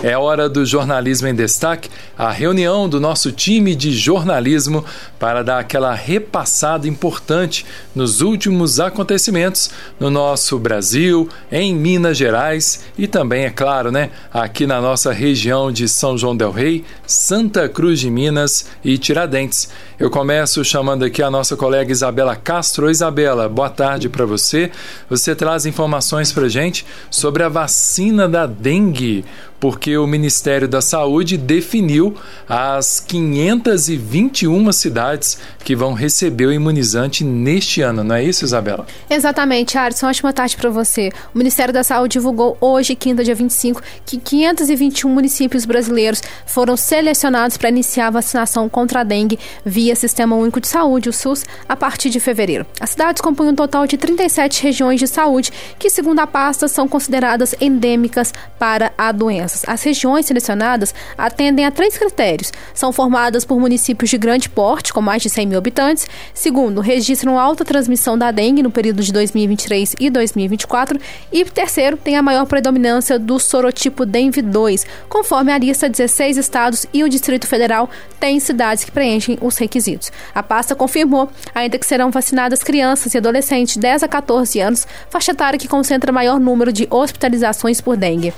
É hora do Jornalismo em Destaque, a reunião do nosso time de jornalismo para dar aquela repassada importante nos últimos acontecimentos no nosso Brasil, em Minas Gerais e também, é claro, né, aqui na nossa região de São João Del Rei, Santa Cruz de Minas e Tiradentes. Eu começo chamando aqui a nossa colega Isabela Castro. Isabela, boa tarde para você. Você traz informações para gente sobre a vacina da dengue porque o Ministério da Saúde definiu as 521 cidades que vão receber o imunizante neste ano, não é isso, Isabela? Exatamente, Alisson. Ótima tarde para você. O Ministério da Saúde divulgou hoje, quinta, dia 25, que 521 municípios brasileiros foram selecionados para iniciar a vacinação contra a dengue via Sistema Único de Saúde, o SUS, a partir de fevereiro. As cidades compõem um total de 37 regiões de saúde que, segundo a pasta, são consideradas endêmicas para a doença. As regiões selecionadas atendem a três critérios. São formadas por municípios de grande porte, com mais de 100 mil habitantes. Segundo, registram alta transmissão da dengue no período de 2023 e 2024. E terceiro, tem a maior predominância do sorotipo dengue 2. Conforme a lista, 16 estados e o Distrito Federal têm cidades que preenchem os requisitos. A pasta confirmou ainda que serão vacinadas crianças e adolescentes de 10 a 14 anos, faixa etária que concentra maior número de hospitalizações por dengue.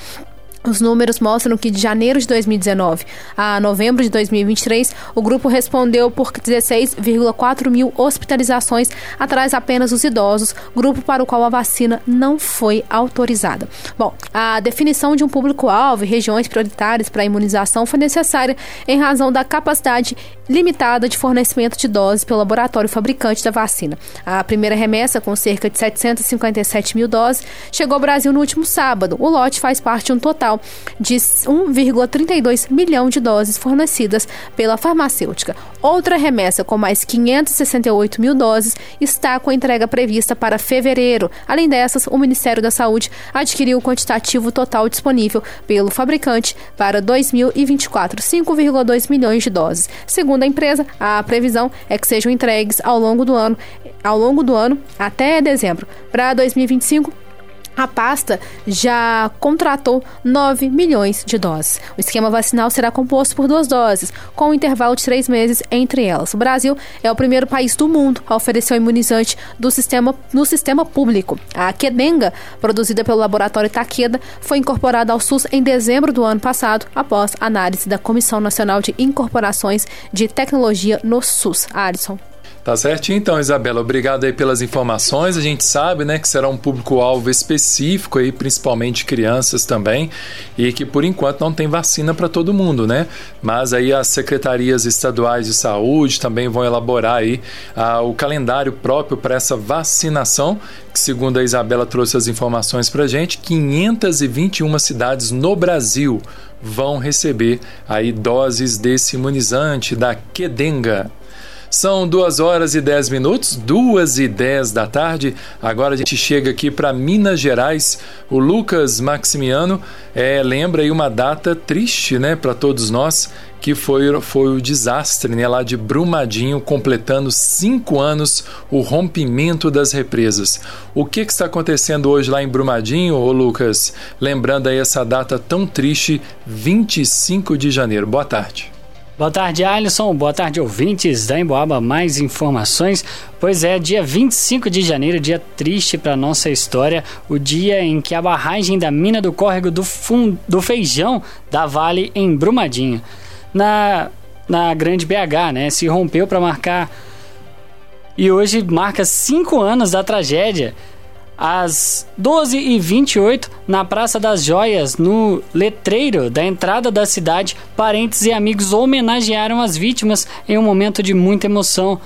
Os números mostram que de janeiro de 2019 a novembro de 2023, o grupo respondeu por 16,4 mil hospitalizações, atrás apenas os idosos, grupo para o qual a vacina não foi autorizada. Bom, a definição de um público-alvo e regiões prioritárias para a imunização foi necessária em razão da capacidade limitada de fornecimento de doses pelo laboratório fabricante da vacina. A primeira remessa, com cerca de 757 mil doses, chegou ao Brasil no último sábado. O lote faz parte de um total de 1,32 milhão de doses fornecidas pela farmacêutica. Outra remessa, com mais 568 mil doses, está com a entrega prevista para fevereiro. Além dessas, o Ministério da Saúde adquiriu o quantitativo total disponível pelo fabricante para 2024, 5,2 milhões de doses. Segundo a empresa, a previsão é que sejam entregues ao longo do ano, ao longo do ano até dezembro. Para 2025, a pasta já contratou 9 milhões de doses. O esquema vacinal será composto por duas doses, com um intervalo de três meses entre elas. O Brasil é o primeiro país do mundo a oferecer o imunizante do sistema, no sistema público. A Quedenga, produzida pelo laboratório Takeda, foi incorporada ao SUS em dezembro do ano passado, após análise da Comissão Nacional de Incorporações de Tecnologia no SUS. Alisson. Tá certinho então, Isabela. Obrigado aí pelas informações. A gente sabe, né, que será um público-alvo específico aí, principalmente crianças também, e que por enquanto não tem vacina para todo mundo, né? Mas aí as secretarias estaduais de saúde também vão elaborar aí ah, o calendário próprio para essa vacinação, que segundo a Isabela trouxe as informações para gente, 521 cidades no Brasil vão receber aí doses desse imunizante da Quedenga. São duas horas e dez minutos, duas e dez da tarde. Agora a gente chega aqui para Minas Gerais. O Lucas Maximiano é, lembra aí uma data triste, né, para todos nós, que foi, foi o desastre, né, lá de Brumadinho, completando cinco anos o rompimento das represas. O que, que está acontecendo hoje lá em Brumadinho, ô Lucas? Lembrando aí essa data tão triste, 25 de janeiro. Boa tarde. Boa tarde, Alisson. Boa tarde, ouvintes da Emboaba. Mais informações? Pois é, dia 25 de janeiro, dia triste para nossa história, o dia em que a barragem da mina do córrego do, fun do Feijão da Vale em Brumadinho, na, na Grande BH, né, se rompeu para marcar. E hoje marca cinco anos da tragédia às 12h28, na Praça das Joias, no letreiro da entrada da cidade, parentes e amigos homenagearam as vítimas em um momento de muita emoção.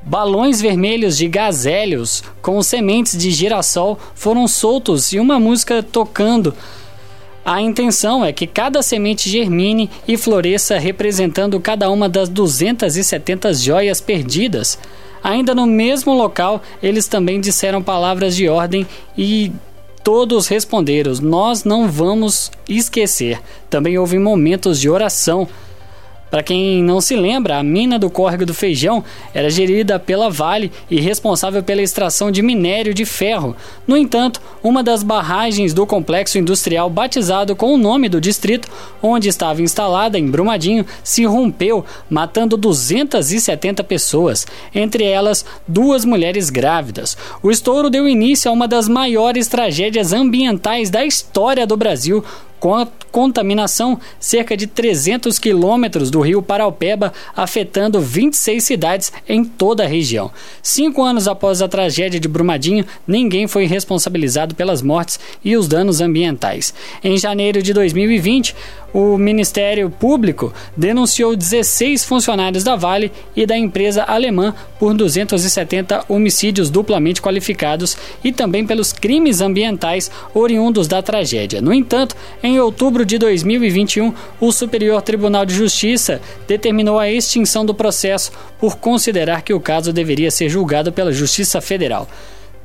Balões vermelhos de gazelhos com sementes de girassol foram soltos e uma música tocando. A intenção é que cada semente germine e floresça representando cada uma das 270 joias perdidas. Ainda no mesmo local, eles também disseram palavras de ordem e todos responderam: Nós não vamos esquecer. Também houve momentos de oração Para quem não se lembra, a mina do Córrego do Feijão era gerida pela Vale e responsável pela extração de minério de ferro. No entanto, uma das barragens do complexo industrial batizado com o nome do distrito, onde estava instalada em Brumadinho, se rompeu, matando 270 pessoas, entre elas duas mulheres grávidas. O estouro deu início a uma das maiores tragédias ambientais da história do Brasil, contaminação cerca de 300 quilômetros do rio Paraupeba, afetando 26 cidades em toda a região. Cinco anos após a tragédia de Brumadinho, ninguém foi responsabilizado pelas mortes e os danos ambientais. Em janeiro de 2020, o Ministério Público denunciou 16 funcionários da Vale e da empresa alemã por 270 homicídios duplamente qualificados e também pelos crimes ambientais oriundos da tragédia. No entanto, em outubro de 2021, o Superior Tribunal de Justiça determinou a extinção do processo por considerar que o caso deveria ser julgado pela Justiça Federal.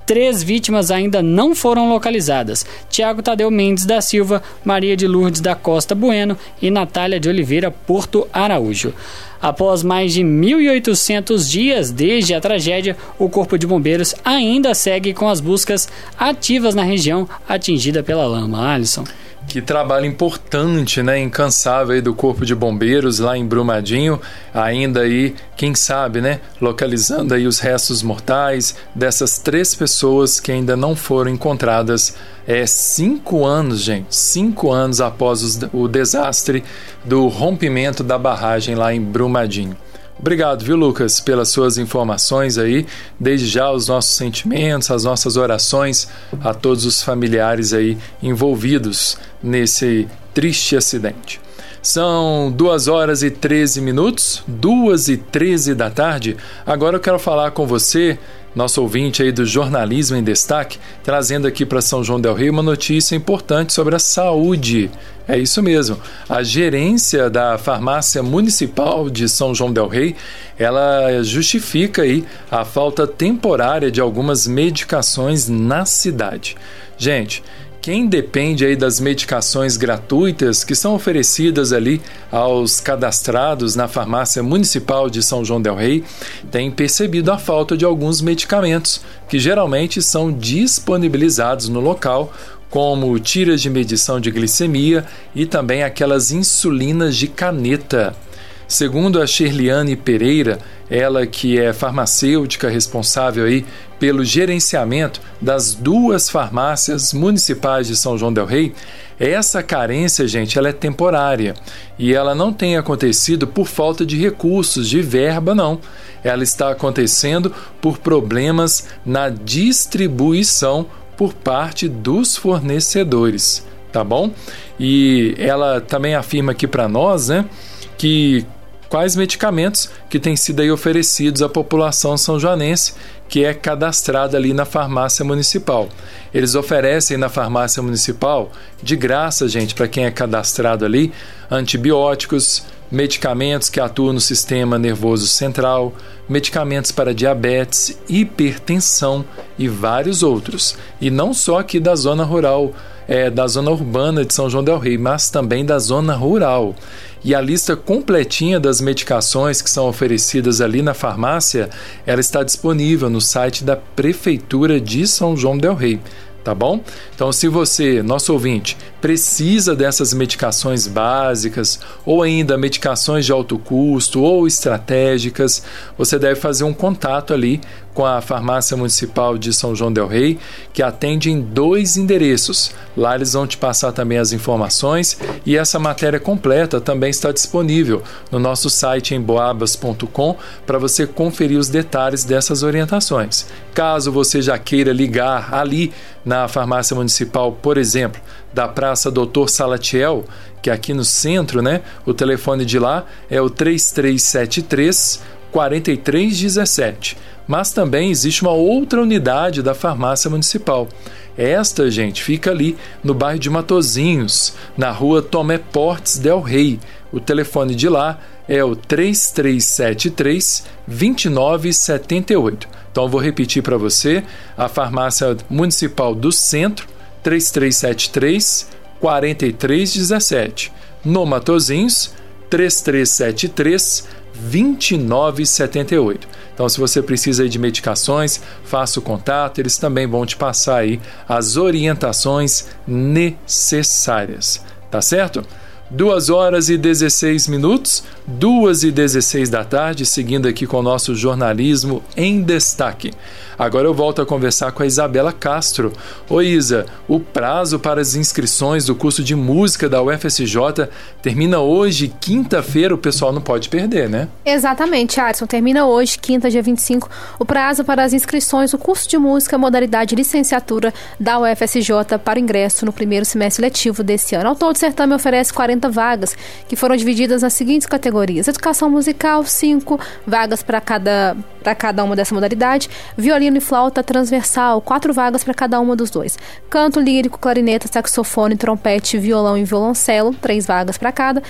Três vítimas ainda não foram localizadas: Tiago Tadeu Mendes da Silva, Maria de Lourdes da Costa Bueno e Natália de Oliveira Porto Araújo. Após mais de 1.800 dias desde a tragédia, o Corpo de Bombeiros ainda segue com as buscas ativas na região atingida pela lama. Alisson. Que trabalho importante, né, incansável aí do Corpo de Bombeiros lá em Brumadinho, ainda aí, quem sabe, né, localizando aí os restos mortais dessas três pessoas que ainda não foram encontradas é cinco anos, gente, cinco anos após o desastre do rompimento da barragem lá em Brumadinho. Obrigado, viu, Lucas, pelas suas informações aí. Desde já os nossos sentimentos, as nossas orações a todos os familiares aí envolvidos nesse triste acidente. São 2 horas e 13 minutos, 2 e 13 da tarde. Agora eu quero falar com você nosso ouvinte aí do Jornalismo em Destaque, trazendo aqui para São João del Rei uma notícia importante sobre a saúde. É isso mesmo. A gerência da farmácia municipal de São João del Rei, ela justifica aí a falta temporária de algumas medicações na cidade. Gente, quem depende aí das medicações gratuitas que são oferecidas ali aos cadastrados na farmácia municipal de São João del Rei tem percebido a falta de alguns medicamentos que geralmente são disponibilizados no local como tiras de medição de glicemia e também aquelas insulinas de caneta. Segundo a Shirliane Pereira, ela que é farmacêutica responsável aí pelo gerenciamento das duas farmácias municipais de São João del Rei, essa carência, gente, ela é temporária e ela não tem acontecido por falta de recursos, de verba, não. Ela está acontecendo por problemas na distribuição por parte dos fornecedores, tá bom? E ela também afirma aqui para nós, né, que quais medicamentos que têm sido aí oferecidos à população são joanense que é cadastrada ali na farmácia municipal. Eles oferecem na farmácia municipal de graça, gente, para quem é cadastrado ali, antibióticos, medicamentos que atuam no sistema nervoso central, medicamentos para diabetes, hipertensão e vários outros. E não só aqui da zona rural, é, da zona urbana de São João del Rei, mas também da zona rural. E a lista completinha das medicações que são oferecidas ali na farmácia, ela está disponível no site da Prefeitura de São João del Rei tá bom? Então, se você, nosso ouvinte, precisa dessas medicações básicas ou ainda medicações de alto custo ou estratégicas, você deve fazer um contato ali com a Farmácia Municipal de São João del Rei, que atende em dois endereços. Lá eles vão te passar também as informações e essa matéria completa também está disponível no nosso site em boabas.com para você conferir os detalhes dessas orientações. Caso você já queira ligar ali na farmácia municipal, por exemplo, da Praça Doutor Salatiel, que é aqui no centro, né? O telefone de lá é o 3373 4317 mas também existe uma outra unidade da farmácia municipal. Esta, gente, fica ali no bairro de Matozinhos, na rua Tomé Portes Del Rey. O telefone de lá é o 3373 2978. Então eu vou repetir para você: a farmácia municipal do centro, 3373 4317. No Matozinhos, 3373 2978. Então, se você precisa de medicações, faça o contato, eles também vão te passar aí as orientações necessárias. Tá certo? 2 horas e 16 minutos, 2 e 16 da tarde, seguindo aqui com o nosso jornalismo em destaque. Agora eu volto a conversar com a Isabela Castro. Oi, Isa, o prazo para as inscrições do curso de música da UFSJ termina hoje, quinta-feira, o pessoal não pode perder, né? Exatamente, Alisson. Termina hoje, quinta, dia 25, o prazo para as inscrições do curso de música modalidade licenciatura da UFSJ para ingresso no primeiro semestre letivo desse ano. Ao todo, o certame oferece 40 vagas, que foram divididas nas seguintes categorias: educação musical, 5 vagas para cada, cada uma dessa modalidade, violino violino e flauta transversal, quatro vagas para cada uma dos dois. Canto lírico, clarineta, saxofone, trompete, violão e violoncelo, três vagas para cada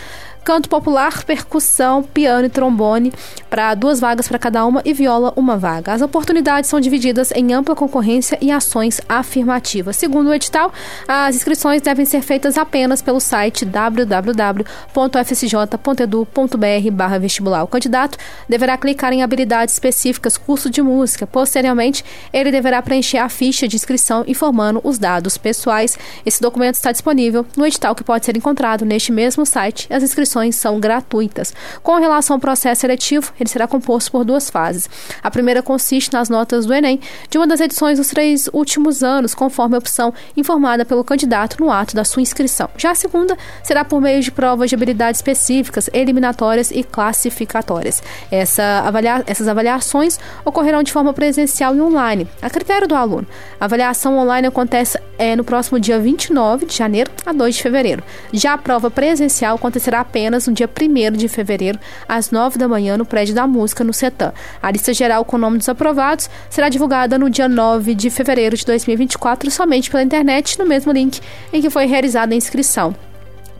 canto popular, percussão, piano e trombone, para duas vagas para cada uma e viola uma vaga. As oportunidades são divididas em ampla concorrência e ações afirmativas. Segundo o edital, as inscrições devem ser feitas apenas pelo site www.fsj.edu.br vestibular. O candidato deverá clicar em habilidades específicas, curso de música. Posteriormente, ele deverá preencher a ficha de inscrição informando os dados pessoais. Esse documento está disponível no edital que pode ser encontrado neste mesmo site. As inscrições inscrições são gratuitas. Com relação ao processo seletivo, ele será composto por duas fases. A primeira consiste nas notas do Enem de uma das edições dos três últimos anos, conforme a opção informada pelo candidato no ato da sua inscrição. Já a segunda será por meio de provas de habilidades específicas, eliminatórias e classificatórias. Essa avalia essas avaliações ocorrerão de forma presencial e online, a critério do aluno. A avaliação online acontece é, no próximo dia 29 de janeiro a 2 de fevereiro. Já a prova presencial acontecerá apenas apenas no dia 1 de fevereiro, às 9 da manhã, no prédio da música, no CETAM. A lista geral com o nome dos aprovados será divulgada no dia 9 de fevereiro de 2024, somente pela internet, no mesmo link em que foi realizada a inscrição.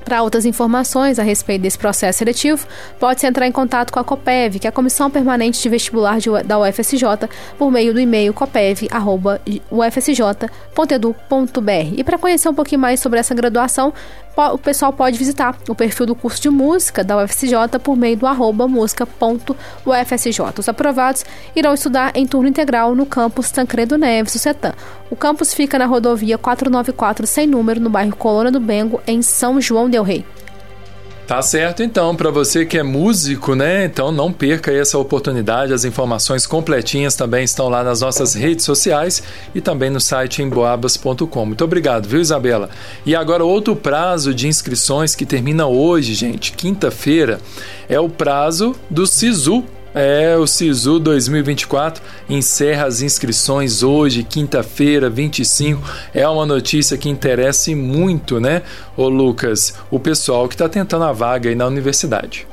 Para outras informações a respeito desse processo seletivo, pode-se entrar em contato com a COPEV, que é a Comissão Permanente de Vestibular de, da UFSJ, por meio do e-mail copev.ufsj.edu.br. E para conhecer um pouquinho mais sobre essa graduação, o pessoal pode visitar o perfil do curso de música da UFSJ por meio do arroba música.ufsj. Os aprovados irão estudar em turno integral no campus Tancredo Neves, do CETAM. O campus fica na rodovia 494 sem número, no bairro Colônia do Bengo, em São João del Rei. Tá certo, então, para você que é músico, né? Então não perca essa oportunidade. As informações completinhas também estão lá nas nossas redes sociais e também no site emboabas.com. Muito obrigado, viu, Isabela? E agora outro prazo de inscrições que termina hoje, gente, quinta-feira, é o prazo do SISU, é, o SISU 2024 encerra as inscrições hoje, quinta-feira, 25. É uma notícia que interessa muito, né, ô Lucas, o pessoal que está tentando a vaga aí na universidade.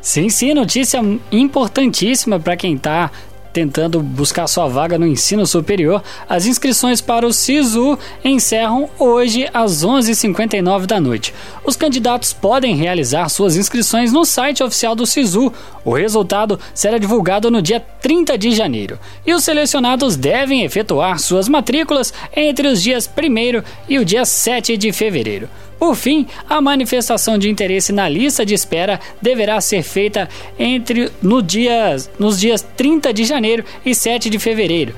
Sim, sim, notícia importantíssima para quem está tentando buscar sua vaga no ensino superior, as inscrições para o SISU encerram hoje às 11h59 da noite. Os candidatos podem realizar suas inscrições no site oficial do SISU. O resultado será divulgado no dia 30 de janeiro. E os selecionados devem efetuar suas matrículas entre os dias 1 e o dia 7 de fevereiro. Por fim, a manifestação de interesse na lista de espera deverá ser feita entre no dia, nos dias 30 de janeiro e 7 de fevereiro.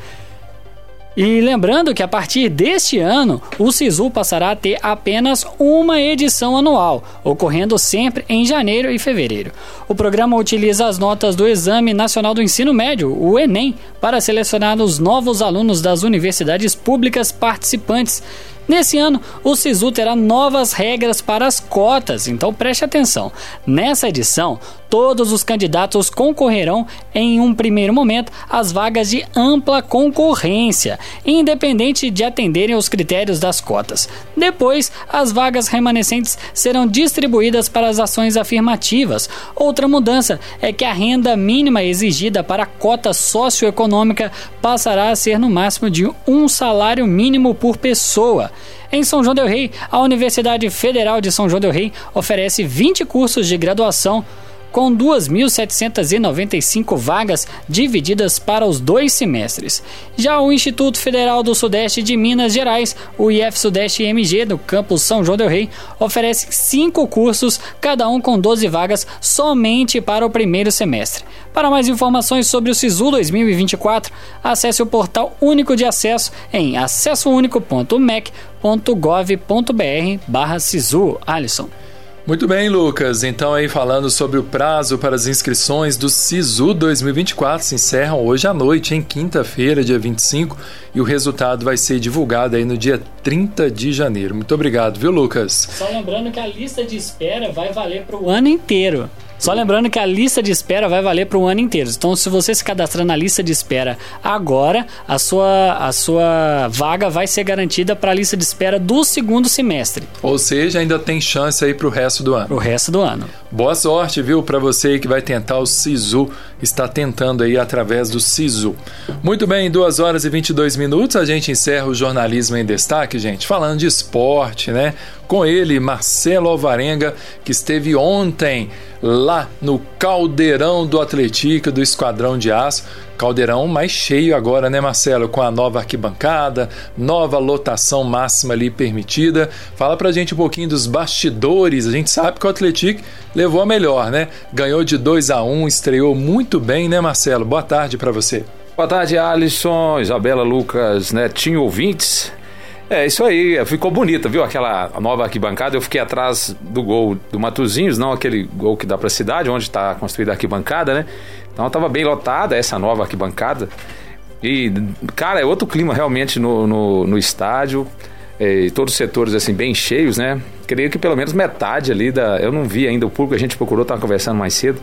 E lembrando que a partir deste ano, o SISU passará a ter apenas uma edição anual, ocorrendo sempre em janeiro e fevereiro. O programa utiliza as notas do Exame Nacional do Ensino Médio, o Enem, para selecionar os novos alunos das universidades públicas participantes Nesse ano, o SISU terá novas regras para as cotas, então preste atenção. Nessa edição, todos os candidatos concorrerão em um primeiro momento às vagas de ampla concorrência, independente de atenderem os critérios das cotas. Depois, as vagas remanescentes serão distribuídas para as ações afirmativas. Outra mudança é que a renda mínima exigida para a cota socioeconômica passará a ser no máximo de um salário mínimo por pessoa. Em São João del Rei, a Universidade Federal de São João del Rei oferece 20 cursos de graduação com 2.795 vagas divididas para os dois semestres. Já o Instituto Federal do Sudeste de Minas Gerais, o IF Sudeste MG, do campus São João del Rei, oferece cinco cursos, cada um com 12 vagas somente para o primeiro semestre. Para mais informações sobre o SISU 2024, acesse o portal único de acesso em acessounico.mec.gov.br barra SISU. Alisson. Muito bem, Lucas. Então aí falando sobre o prazo para as inscrições do SISU 2024 se encerram hoje à noite, em quinta-feira, dia 25, e o resultado vai ser divulgado aí no dia 30 de janeiro. Muito obrigado, viu, Lucas? Só lembrando que a lista de espera vai valer para o ano inteiro. Só lembrando que a lista de espera vai valer para o ano inteiro. Então, se você se cadastrar na lista de espera agora, a sua, a sua vaga vai ser garantida para a lista de espera do segundo semestre. Ou seja, ainda tem chance aí para o resto do ano. O resto do ano. Boa sorte, viu, para você que vai tentar o SISU, está tentando aí através do SISU. Muito bem, 2 horas e 22 minutos, a gente encerra o jornalismo em destaque, gente, falando de esporte, né? Com ele, Marcelo Alvarenga, que esteve ontem lá no Caldeirão do Atlético do Esquadrão de Aço. Caldeirão mais cheio agora, né, Marcelo? Com a nova arquibancada, nova lotação máxima ali permitida. Fala pra gente um pouquinho dos bastidores. A gente sabe que o Atlético levou a melhor, né? Ganhou de 2 a 1 estreou muito bem, né, Marcelo? Boa tarde para você. Boa tarde, Alisson, Isabela, Lucas, Netinho, ouvintes. É, isso aí, ficou bonita, viu? Aquela nova arquibancada, eu fiquei atrás do gol do Matuzinhos, não aquele gol que dá para a cidade, onde está construída a arquibancada, né? Então estava bem lotada essa nova arquibancada. E, cara, é outro clima realmente no, no, no estádio. É, todos os setores assim bem cheios, né? Creio que pelo menos metade ali da. Eu não vi ainda o público, a gente procurou, estava conversando mais cedo.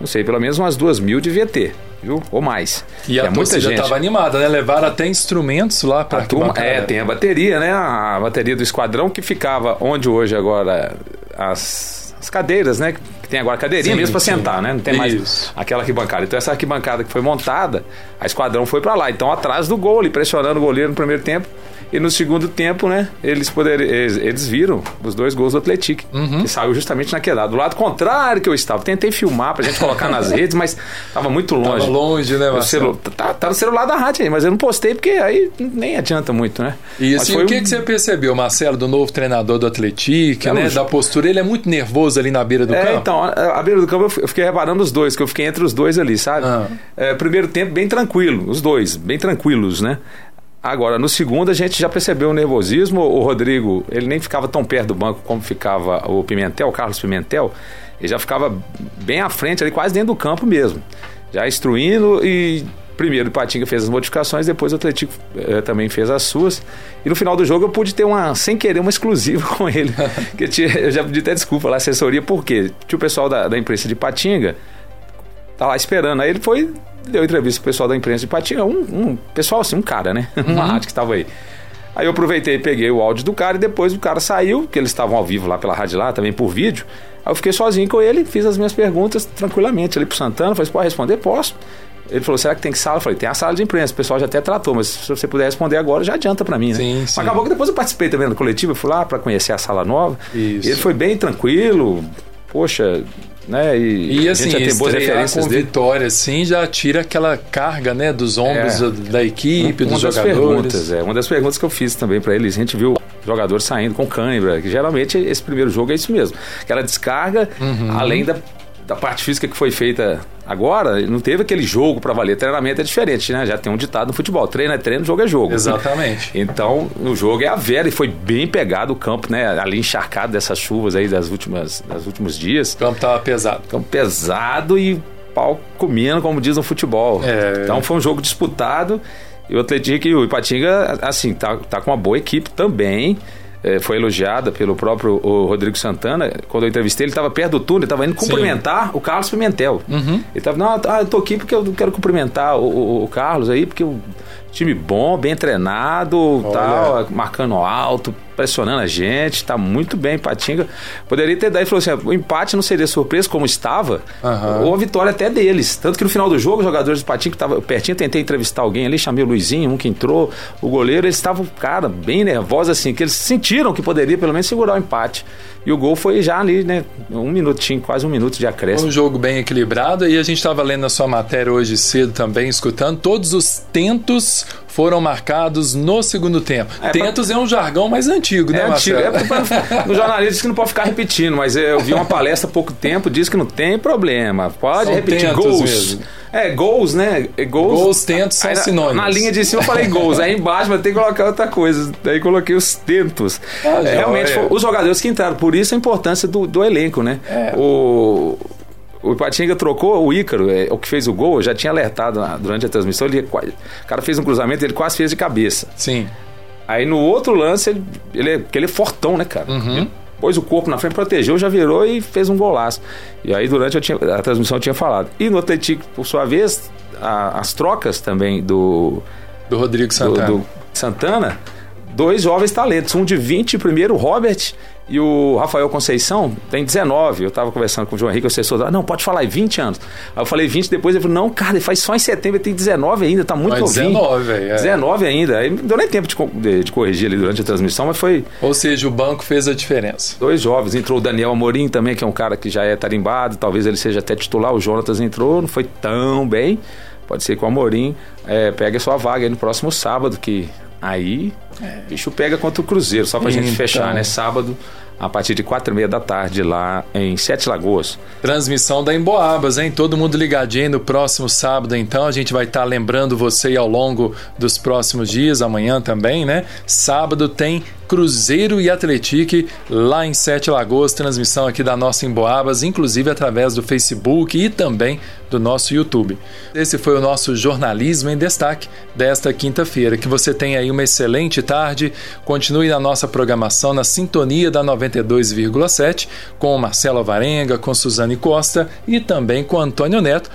Não sei, pelo menos umas duas mil devia ter, viu? Ou mais. E a é muita já estava animada, né? Levaram até instrumentos lá para a turma. É, tem a bateria, né? A bateria do esquadrão que ficava onde hoje agora as, as cadeiras, né? Tem agora cadeirinha sim, mesmo para sentar, né? Não tem mais Isso. aquela arquibancada. Então essa arquibancada que foi montada, a esquadrão foi para lá. Então atrás do gol, ali, pressionando o goleiro no primeiro tempo e no segundo tempo, né, eles eles, eles viram os dois gols do Atlético, uhum. que saiu justamente naquele lado. Do lado contrário que eu estava. Tentei filmar pra gente colocar nas redes, mas tava muito longe. Tava longe, né, Marcelo? Tá, tá, no celular da rádio aí, mas eu não postei porque aí nem adianta muito, né? E assim, o que, um... que você percebeu, Marcelo, do novo treinador do Atlético, é né? Da postura, ele é muito nervoso ali na beira do é, campo. Então, a, a beira do campo eu fiquei reparando os dois, que eu fiquei entre os dois ali, sabe? Ah. É, primeiro tempo bem tranquilo, os dois, bem tranquilos, né? Agora, no segundo, a gente já percebeu o nervosismo. O Rodrigo, ele nem ficava tão perto do banco como ficava o Pimentel, o Carlos Pimentel. Ele já ficava bem à frente, ali quase dentro do campo mesmo. Já instruindo e primeiro o Patinga fez as modificações, depois o Atlético eh, também fez as suas. E no final do jogo eu pude ter uma, sem querer, uma exclusiva com ele. que eu, tinha, eu já pedi até desculpa lá, assessoria, por quê? Tinha o pessoal da, da imprensa de Patinga, tá lá esperando. Aí ele foi deu entrevista pro pessoal da imprensa de Patinga, um, um pessoal assim, um cara, né? Uhum. Uma rádio que estava aí. Aí eu aproveitei, peguei o áudio do cara e depois o cara saiu, que eles estavam ao vivo lá pela rádio lá, também por vídeo. Aí eu fiquei sozinho com ele, fiz as minhas perguntas tranquilamente ali pro Santana, falei, pode responder? Posso. Ele falou, será que tem que sala? Eu falei, tem a sala de imprensa, o pessoal já até tratou, mas se você puder responder agora, já adianta para mim, né? Sim, sim. Mas acabou que depois eu participei também do coletivo, fui lá para conhecer a sala nova. Isso. ele foi bem tranquilo, poxa, né? E, e assim, a gente já tem boas referências com dele. vitória, assim, já tira aquela carga, né, dos ombros é. da equipe, uma dos das jogadores. Perguntas, é, uma das perguntas que eu fiz também para eles, a gente viu jogadores saindo com cãibra, que geralmente esse primeiro jogo é isso mesmo. Aquela descarga, uhum. além da da parte física que foi feita agora, não teve aquele jogo para valer. Treinamento é diferente, né? Já tem um ditado no futebol: treino é treino, jogo é jogo. Exatamente. Então, o jogo é a vera e foi bem pegado o campo, né? Ali encharcado dessas chuvas aí das últimas, das últimos dias. O campo tava pesado. Campo pesado e pau comendo, como diz no futebol. É... Então, foi um jogo disputado. E o Atlético e o Ipatinga, assim, tá, tá com uma boa equipe também é, foi elogiada pelo próprio Rodrigo Santana. Quando eu entrevistei, ele estava perto do túnel, estava indo cumprimentar Sim. o Carlos Pimentel. Uhum. Ele estava, não, ah, eu tô aqui porque eu quero cumprimentar o, o, o Carlos aí, porque eu Time bom, bem treinado, tal, marcando alto, pressionando a gente, tá muito bem, Patinga. Poderia ter dado, ele falou assim: o empate não seria surpresa como estava, uhum. ou a vitória até deles. Tanto que no final do jogo, os jogadores do Patinga estavam pertinho, tentei entrevistar alguém ali, chamei o Luizinho, um que entrou, o goleiro, eles estavam, cara, bem nervosos assim, que eles sentiram que poderia pelo menos segurar o empate. E o gol foi já ali, né? Um minutinho, quase um minuto de acréscimo. Um jogo bem equilibrado. E a gente estava lendo a sua matéria hoje cedo também, escutando. Todos os tentos foram marcados no segundo tempo. É, tentos pra... é um jargão mais antigo, né, é Antigo. É, no jornalismo diz que não pode ficar repetindo, mas eu vi uma palestra há pouco tempo, diz que não tem problema. Pode São repetir gols. Mesmo. É, gols, né? É, gols, gols tentos são sinônimos. Na linha de cima eu falei gols, aí embaixo vai ter que colocar outra coisa. Daí coloquei os tentos. Ah, é, realmente, é. os jogadores que entraram, por isso a importância do, do elenco, né? É. O, o Ipatinga trocou o Ícaro, é, o que fez o gol, eu já tinha alertado durante a transmissão. Ele, o cara fez um cruzamento, ele quase fez de cabeça. Sim. Aí no outro lance, ele, ele, é, ele é fortão, né, cara? Uhum. Ele pôs o corpo na frente, protegeu, já virou e fez um golaço. E aí durante tinha, a transmissão eu tinha falado. E no Atlético, por sua vez, a, as trocas também do... Do Rodrigo Santana. Do, do Santana, dois jovens talentos. Um de 20, primeiro, Robert e o Rafael Conceição tem 19. Eu estava conversando com o João Henrique, o assessor. Ah, não, pode falar, é 20 anos. Aí eu falei 20, depois ele falou: não, cara, ele faz só em setembro, ele tem 19 ainda, tá muito novinho. 19, é. 19 ainda. Aí não deu nem tempo de, de, de, corrigir ali durante a transmissão, mas foi. Ou seja, o banco fez a diferença. Dois jovens. Entrou o Daniel Amorim também, que é um cara que já é tarimbado, talvez ele seja até titular. O Jonatas entrou, não foi tão bem. Pode ser que o Amorim é, pegue a sua vaga aí no próximo sábado, que aí é. bicho pega contra o Cruzeiro, só pra então... gente fechar, né? Sábado a partir de quatro e meia da tarde lá em Sete Lagoas. Transmissão da Emboabas, hein? Todo mundo ligadinho no próximo sábado, então a gente vai estar tá lembrando você ao longo dos próximos dias, amanhã também, né? Sábado tem Cruzeiro e Atletique lá em Sete Lagoas, transmissão aqui da nossa Emboabas, inclusive através do Facebook e também do nosso YouTube. Esse foi o nosso jornalismo em destaque desta quinta-feira. Que você tenha aí uma excelente tarde. Continue na nossa programação na sintonia da 92,7 com Marcelo Varenga, com Suzane Costa e também com Antônio Neto